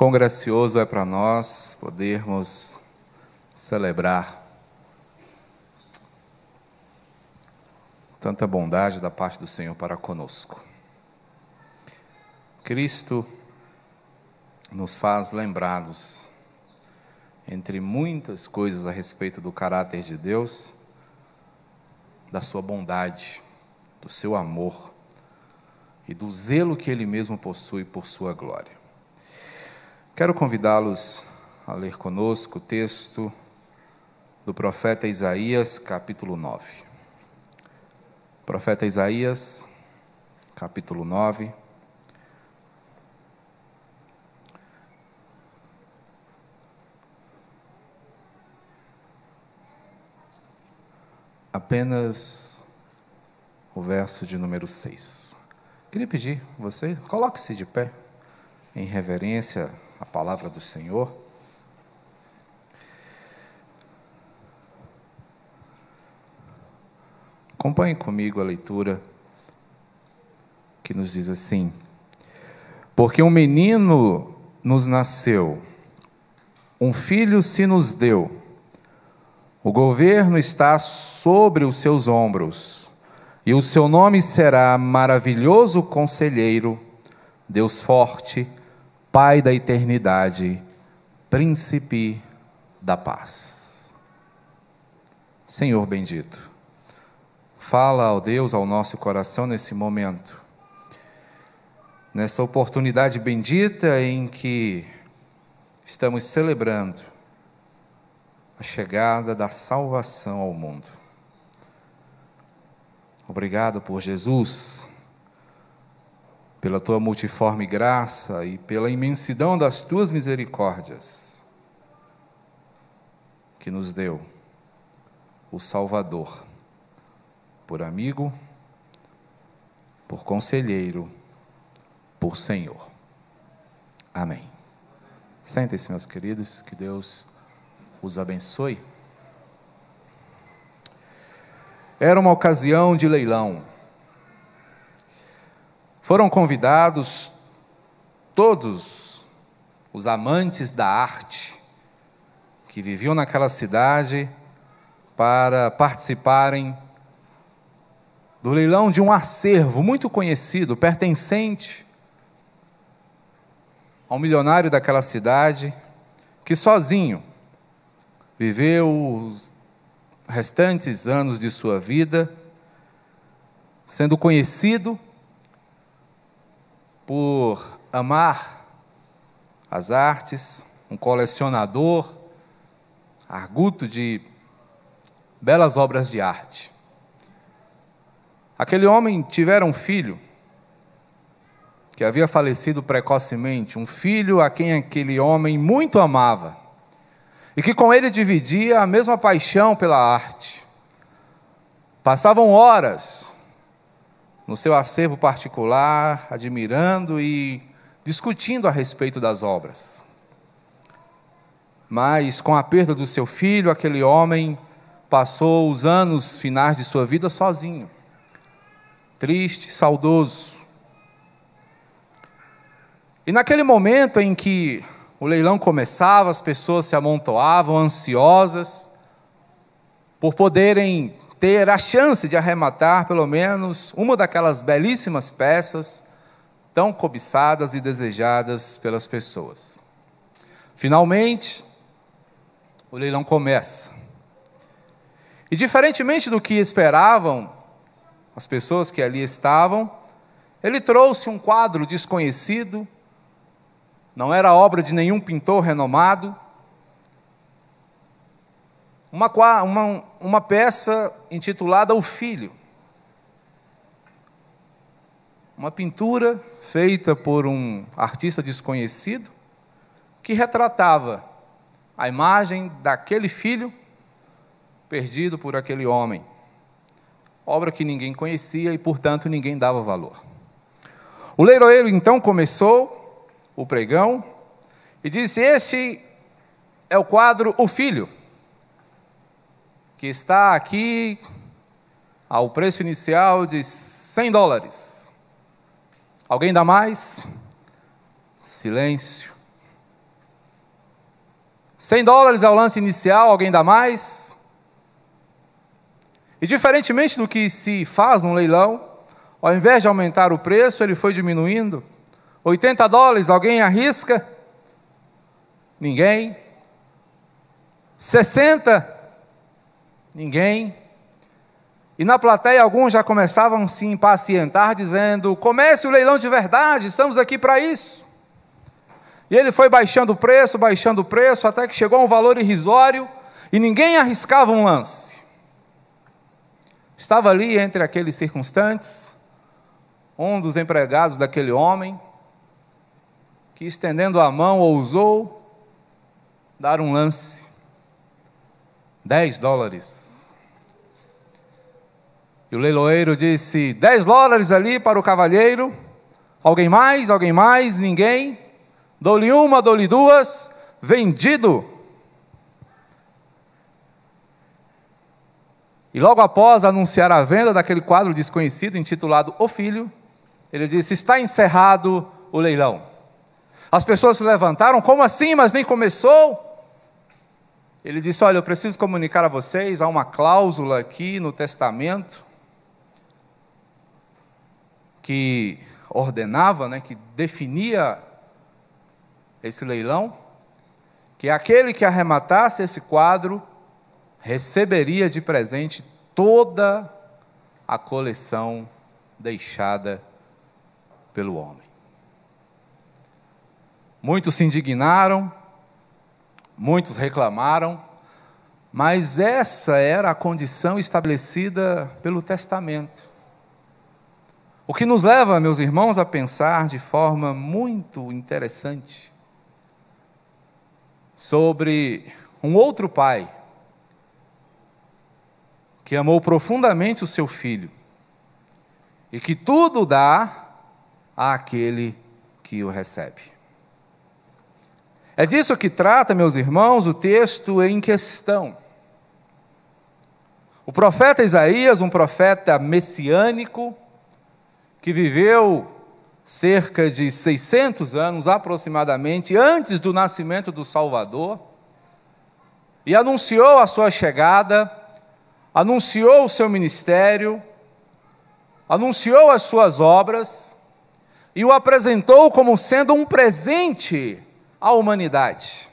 Quão gracioso é para nós podermos celebrar tanta bondade da parte do Senhor para conosco. Cristo nos faz lembrados, entre muitas coisas a respeito do caráter de Deus, da sua bondade, do seu amor e do zelo que Ele mesmo possui por sua glória. Quero convidá-los a ler conosco o texto do profeta Isaías, capítulo 9. Profeta Isaías, capítulo 9. Apenas o verso de número 6. Queria pedir você, coloque-se de pé, em reverência à palavra do Senhor. Acompanhe comigo a leitura que nos diz assim: Porque um menino nos nasceu, um filho se nos deu, o governo está sobre os seus ombros, e o seu nome será Maravilhoso Conselheiro, Deus Forte, Pai da Eternidade, Príncipe da Paz. Senhor bendito, Fala, ao Deus, ao nosso coração nesse momento, nessa oportunidade bendita em que estamos celebrando a chegada da salvação ao mundo. Obrigado por Jesus, pela tua multiforme graça e pela imensidão das tuas misericórdias que nos deu o Salvador por amigo, por conselheiro, por Senhor. Amém. Sentem-se, meus queridos, que Deus os abençoe. Era uma ocasião de leilão. Foram convidados todos os amantes da arte que viviam naquela cidade para participarem do leilão de um acervo muito conhecido, pertencente a um milionário daquela cidade, que sozinho viveu os restantes anos de sua vida, sendo conhecido por amar as artes, um colecionador, arguto de belas obras de arte. Aquele homem tivera um filho que havia falecido precocemente, um filho a quem aquele homem muito amava e que com ele dividia a mesma paixão pela arte. Passavam horas no seu acervo particular, admirando e discutindo a respeito das obras. Mas com a perda do seu filho, aquele homem passou os anos finais de sua vida sozinho triste, saudoso. E naquele momento em que o leilão começava, as pessoas se amontoavam ansiosas por poderem ter a chance de arrematar pelo menos uma daquelas belíssimas peças tão cobiçadas e desejadas pelas pessoas. Finalmente, o leilão começa. E diferentemente do que esperavam, as pessoas que ali estavam, ele trouxe um quadro desconhecido, não era obra de nenhum pintor renomado, uma, uma, uma peça intitulada O Filho. Uma pintura feita por um artista desconhecido que retratava a imagem daquele filho perdido por aquele homem obra que ninguém conhecia e, portanto, ninguém dava valor. O leiloeiro então começou o pregão e disse: Este é o quadro O Filho, que está aqui ao preço inicial de 100 dólares. Alguém dá mais? Silêncio. 100 dólares é o lance inicial, alguém dá mais? E diferentemente do que se faz num leilão, ao invés de aumentar o preço, ele foi diminuindo. 80 dólares, alguém arrisca? Ninguém. 60? Ninguém. E na plateia alguns já começavam a se impacientar, dizendo: comece o leilão de verdade, estamos aqui para isso. E ele foi baixando o preço, baixando o preço, até que chegou a um valor irrisório e ninguém arriscava um lance. Estava ali entre aqueles circunstantes, um dos empregados daquele homem, que estendendo a mão ousou dar um lance. Dez dólares. E o leiloeiro disse: dez dólares ali para o cavalheiro. Alguém mais? Alguém mais? Ninguém? Dou-lhe uma, dou-lhe duas, vendido. E logo após anunciar a venda daquele quadro desconhecido intitulado O Filho, ele disse: Está encerrado o leilão. As pessoas se levantaram, como assim? Mas nem começou. Ele disse: Olha, eu preciso comunicar a vocês, há uma cláusula aqui no testamento que ordenava, né, que definia esse leilão, que aquele que arrematasse esse quadro receberia de presente toda a coleção deixada pelo homem. Muitos se indignaram, muitos reclamaram, mas essa era a condição estabelecida pelo testamento. O que nos leva, meus irmãos, a pensar de forma muito interessante sobre um outro pai que amou profundamente o seu filho e que tudo dá àquele que o recebe. É disso que trata, meus irmãos, o texto em questão. O profeta Isaías, um profeta messiânico, que viveu cerca de 600 anos aproximadamente antes do nascimento do Salvador, e anunciou a sua chegada, anunciou o seu ministério, anunciou as suas obras e o apresentou como sendo um presente à humanidade.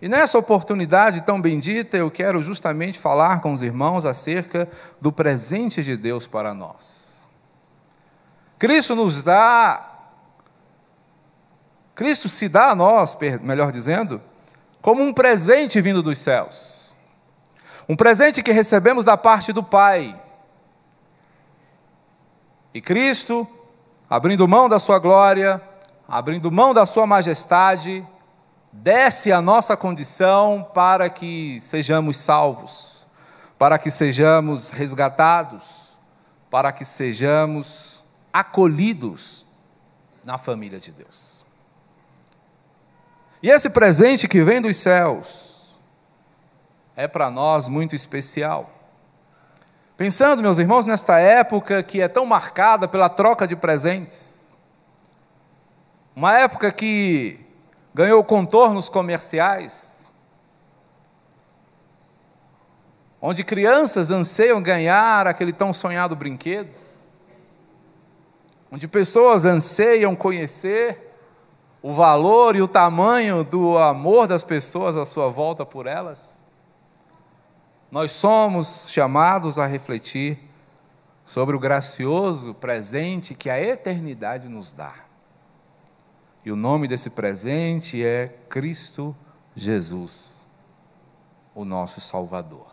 E nessa oportunidade tão bendita, eu quero justamente falar com os irmãos acerca do presente de Deus para nós. Cristo nos dá, Cristo se dá a nós, melhor dizendo, como um presente vindo dos céus. Um presente que recebemos da parte do Pai. E Cristo, abrindo mão da sua glória, abrindo mão da sua majestade, desce a nossa condição para que sejamos salvos, para que sejamos resgatados, para que sejamos acolhidos na família de Deus. E esse presente que vem dos céus é para nós muito especial. Pensando, meus irmãos, nesta época que é tão marcada pela troca de presentes, uma época que ganhou contornos comerciais, onde crianças anseiam ganhar aquele tão sonhado brinquedo, onde pessoas anseiam conhecer o valor e o tamanho do amor das pessoas à sua volta por elas, nós somos chamados a refletir sobre o gracioso presente que a eternidade nos dá. E o nome desse presente é Cristo Jesus, o nosso Salvador.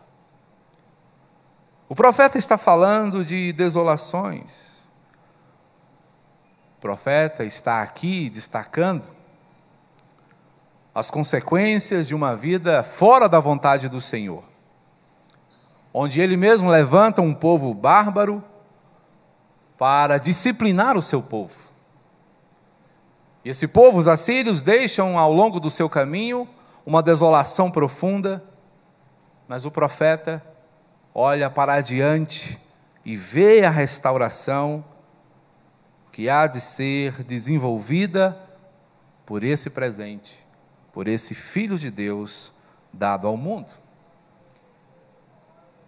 O profeta está falando de desolações, o profeta está aqui destacando as consequências de uma vida fora da vontade do Senhor, onde ele mesmo levanta um povo bárbaro para disciplinar o seu povo. Esse povo, os assírios, deixam ao longo do seu caminho uma desolação profunda, mas o profeta olha para adiante e vê a restauração que há de ser desenvolvida por esse presente, por esse Filho de Deus dado ao mundo.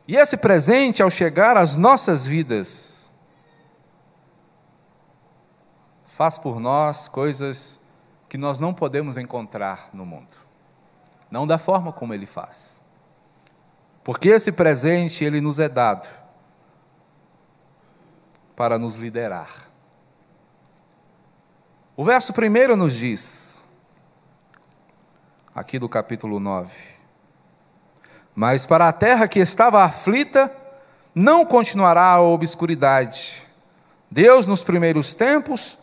E esse presente, ao chegar às nossas vidas, faz por nós coisas que nós não podemos encontrar no mundo. Não da forma como ele faz. Porque esse presente ele nos é dado para nos liderar. O verso primeiro nos diz, aqui do capítulo 9: Mas para a terra que estava aflita, não continuará a obscuridade. Deus, nos primeiros tempos,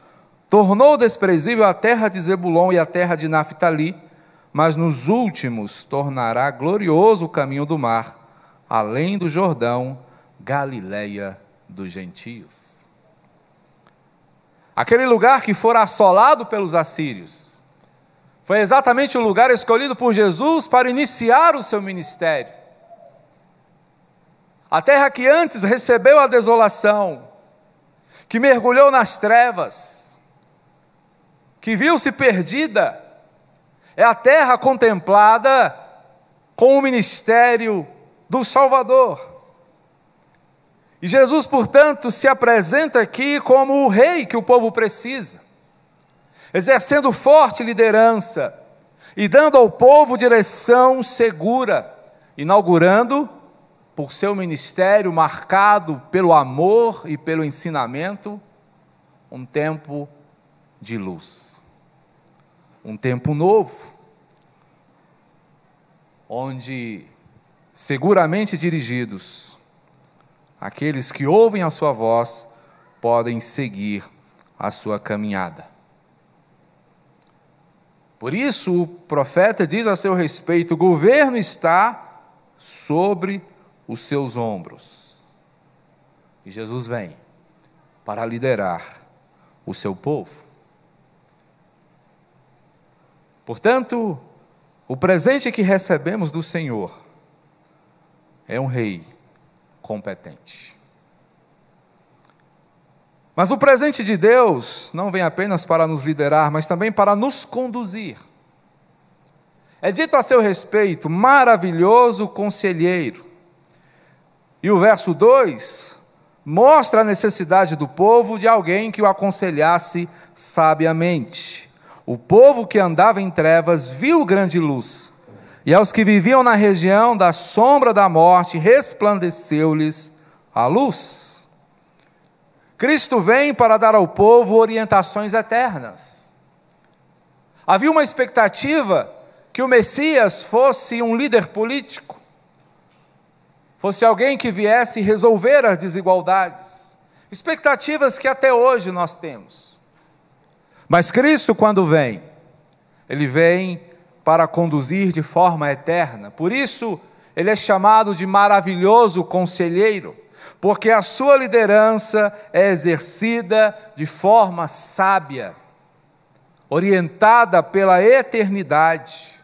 tornou desprezível a terra de Zebulon e a terra de Naphtali, mas nos últimos tornará glorioso o caminho do mar, além do Jordão, Galileia dos gentios. Aquele lugar que fora assolado pelos assírios, foi exatamente o lugar escolhido por Jesus para iniciar o seu ministério. A terra que antes recebeu a desolação, que mergulhou nas trevas, que viu-se perdida, é a terra contemplada com o ministério do Salvador. E Jesus, portanto, se apresenta aqui como o rei que o povo precisa exercendo forte liderança e dando ao povo direção segura, inaugurando, por seu ministério marcado pelo amor e pelo ensinamento, um tempo de luz, um tempo novo, onde, seguramente dirigidos, aqueles que ouvem a sua voz podem seguir a sua caminhada. Por isso, o profeta diz a seu respeito: o governo está sobre os seus ombros. E Jesus vem para liderar o seu povo. Portanto, o presente que recebemos do Senhor é um rei competente. Mas o presente de Deus não vem apenas para nos liderar, mas também para nos conduzir. É dito a seu respeito, maravilhoso conselheiro. E o verso 2 mostra a necessidade do povo de alguém que o aconselhasse sabiamente. O povo que andava em trevas viu grande luz, e aos que viviam na região da sombra da morte resplandeceu-lhes a luz. Cristo vem para dar ao povo orientações eternas. Havia uma expectativa que o Messias fosse um líder político, fosse alguém que viesse resolver as desigualdades, expectativas que até hoje nós temos. Mas Cristo, quando vem, ele vem para conduzir de forma eterna, por isso, ele é chamado de maravilhoso conselheiro porque a sua liderança é exercida de forma sábia, orientada pela eternidade.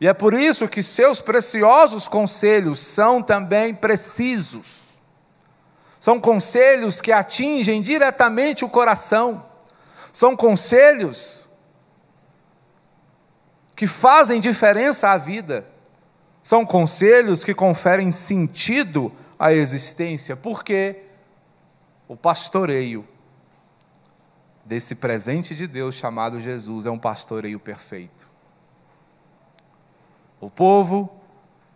E é por isso que seus preciosos conselhos são também precisos. São conselhos que atingem diretamente o coração. São conselhos que fazem diferença à vida. São conselhos que conferem sentido a existência, porque o pastoreio desse presente de Deus chamado Jesus é um pastoreio perfeito. O povo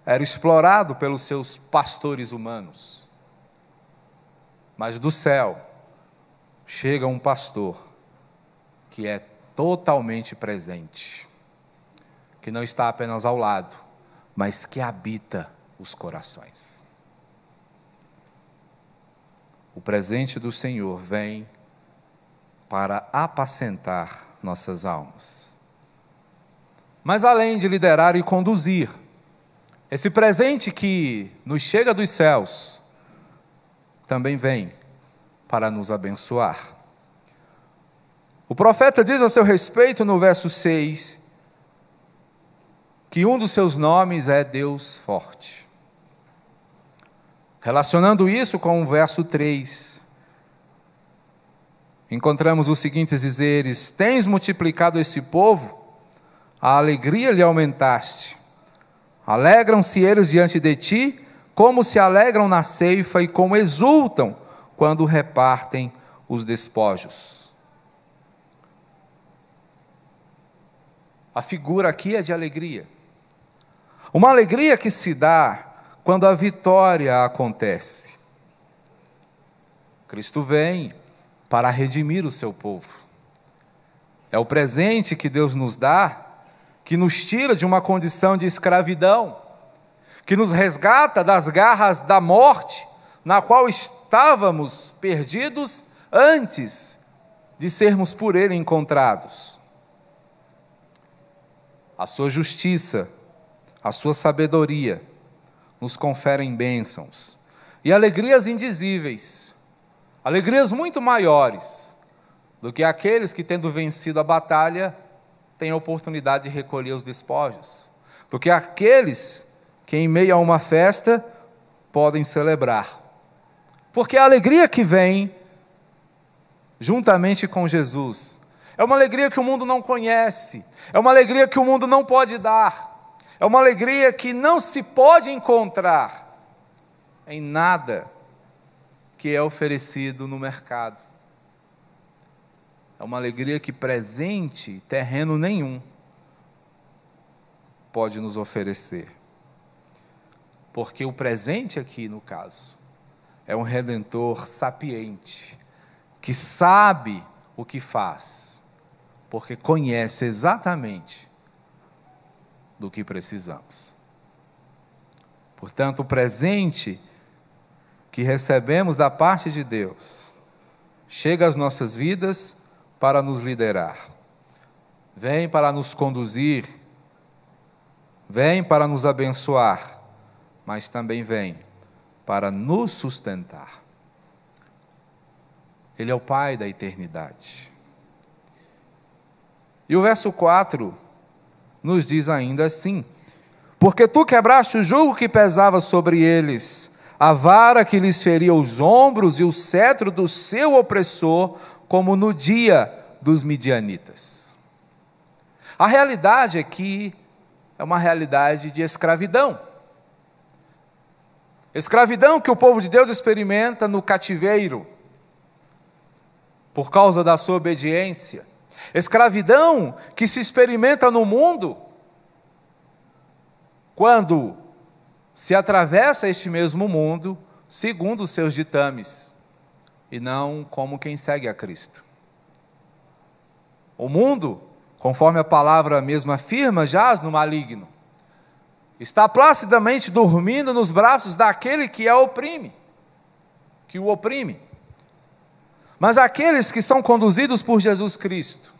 era explorado pelos seus pastores humanos, mas do céu chega um pastor que é totalmente presente, que não está apenas ao lado, mas que habita os corações. o presente do Senhor vem para apacentar nossas almas. Mas além de liderar e conduzir, esse presente que nos chega dos céus também vem para nos abençoar. O profeta diz a seu respeito no verso 6 que um dos seus nomes é Deus Forte. Relacionando isso com o verso 3, encontramos os seguintes dizeres: Tens multiplicado esse povo, a alegria lhe aumentaste. Alegram-se eles diante de ti, como se alegram na ceifa e como exultam quando repartem os despojos. A figura aqui é de alegria. Uma alegria que se dá quando a vitória acontece. Cristo vem para redimir o seu povo. É o presente que Deus nos dá, que nos tira de uma condição de escravidão, que nos resgata das garras da morte, na qual estávamos perdidos antes de sermos por Ele encontrados. A sua justiça, a sua sabedoria nos conferem bênçãos e alegrias indizíveis, alegrias muito maiores do que aqueles que, tendo vencido a batalha, têm a oportunidade de recolher os despojos, do que aqueles que, em meio a uma festa, podem celebrar. Porque a alegria que vem juntamente com Jesus é uma alegria que o mundo não conhece, é uma alegria que o mundo não pode dar, é uma alegria que não se pode encontrar em nada que é oferecido no mercado. É uma alegria que presente, terreno nenhum, pode nos oferecer. Porque o presente aqui, no caso, é um redentor sapiente, que sabe o que faz, porque conhece exatamente do que precisamos. Portanto, o presente que recebemos da parte de Deus chega às nossas vidas para nos liderar, vem para nos conduzir, vem para nos abençoar, mas também vem para nos sustentar. Ele é o Pai da eternidade. E o verso 4 nos diz ainda assim: Porque tu quebraste o jugo que pesava sobre eles, a vara que lhes feria os ombros e o cetro do seu opressor como no dia dos midianitas. A realidade aqui é uma realidade de escravidão. Escravidão que o povo de Deus experimenta no cativeiro, por causa da sua obediência. Escravidão que se experimenta no mundo, quando se atravessa este mesmo mundo segundo os seus ditames e não como quem segue a Cristo. O mundo, conforme a palavra mesmo afirma, jaz no maligno. Está placidamente dormindo nos braços daquele que a oprime, que o oprime. Mas aqueles que são conduzidos por Jesus Cristo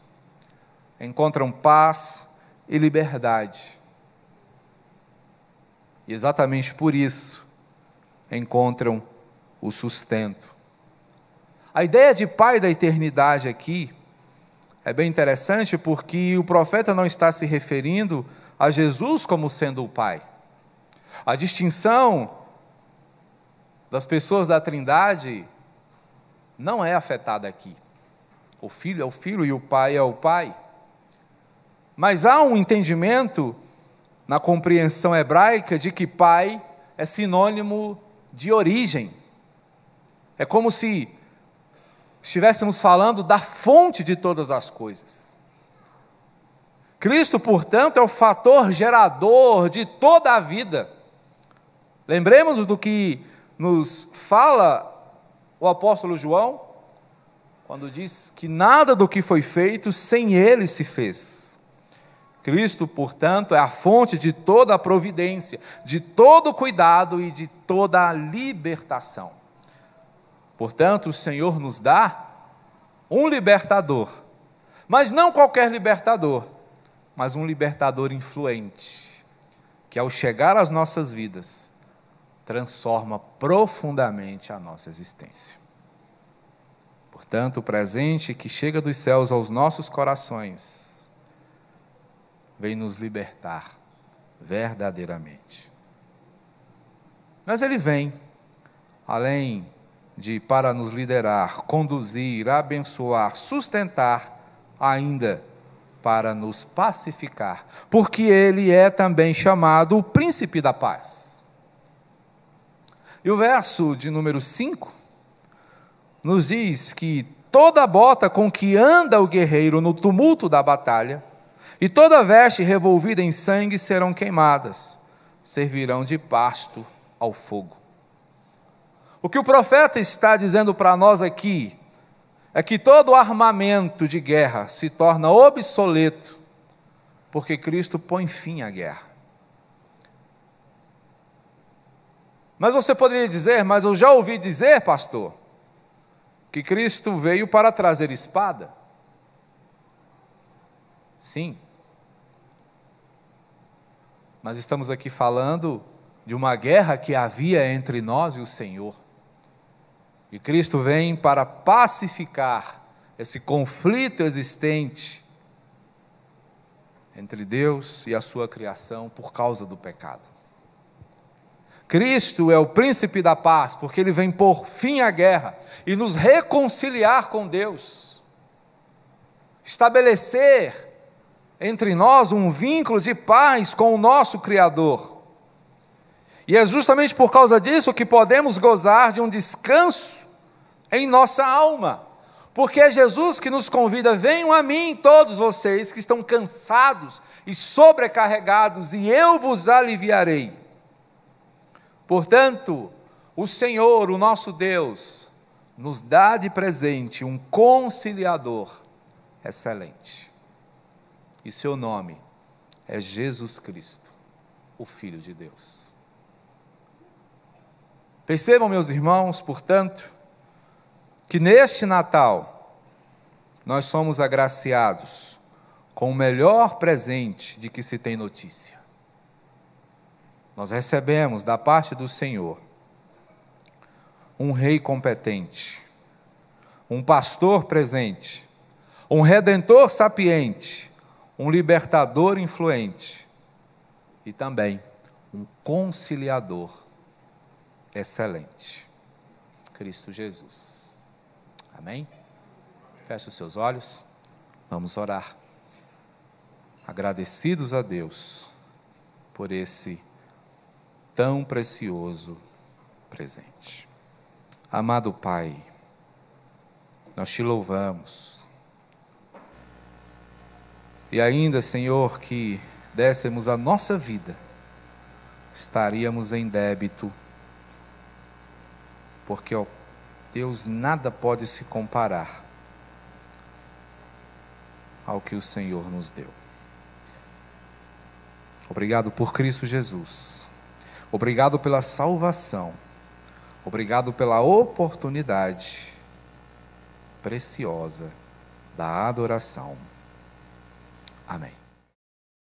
encontram paz e liberdade. E exatamente por isso encontram o sustento. A ideia de pai da eternidade aqui é bem interessante porque o profeta não está se referindo a Jesus como sendo o pai. A distinção das pessoas da Trindade não é afetada aqui. O filho é o filho e o pai é o pai. Mas há um entendimento na compreensão hebraica de que pai é sinônimo de origem. É como se estivéssemos falando da fonte de todas as coisas. Cristo, portanto, é o fator gerador de toda a vida. Lembremos do que nos fala o apóstolo João, quando diz que nada do que foi feito sem ele se fez. Cristo, portanto, é a fonte de toda a providência, de todo o cuidado e de toda a libertação. Portanto, o Senhor nos dá um libertador, mas não qualquer libertador, mas um libertador influente, que ao chegar às nossas vidas, transforma profundamente a nossa existência. Portanto, o presente que chega dos céus aos nossos corações vem nos libertar verdadeiramente. Mas ele vem, além de para nos liderar, conduzir, abençoar, sustentar, ainda para nos pacificar, porque ele é também chamado o príncipe da paz. E o verso de número 5 nos diz que toda bota com que anda o guerreiro no tumulto da batalha, e toda veste revolvida em sangue serão queimadas, servirão de pasto ao fogo. O que o profeta está dizendo para nós aqui é que todo armamento de guerra se torna obsoleto, porque Cristo põe fim à guerra. Mas você poderia dizer, mas eu já ouvi dizer, pastor, que Cristo veio para trazer espada. Sim. Mas estamos aqui falando de uma guerra que havia entre nós e o Senhor. E Cristo vem para pacificar esse conflito existente entre Deus e a sua criação por causa do pecado. Cristo é o príncipe da paz, porque ele vem por fim à guerra e nos reconciliar com Deus, estabelecer entre nós um vínculo de paz com o nosso Criador. E é justamente por causa disso que podemos gozar de um descanso em nossa alma, porque é Jesus que nos convida: venham a mim, todos vocês que estão cansados e sobrecarregados, e eu vos aliviarei. Portanto, o Senhor, o nosso Deus, nos dá de presente um conciliador excelente. E seu nome é Jesus Cristo, o Filho de Deus. Percebam, meus irmãos, portanto, que neste Natal nós somos agraciados com o melhor presente de que se tem notícia nós recebemos da parte do Senhor um rei competente, um pastor presente, um redentor sapiente, um libertador influente e também um conciliador excelente. Cristo Jesus. Amém? Feche os seus olhos, vamos orar. Agradecidos a Deus por esse tão precioso presente. Amado Pai, nós te louvamos. E ainda, Senhor, que dessemos a nossa vida, estaríamos em débito, porque, ó Deus, nada pode se comparar ao que o Senhor nos deu. Obrigado por Cristo Jesus. Obrigado pela salvação. Obrigado pela oportunidade preciosa da adoração. Amém.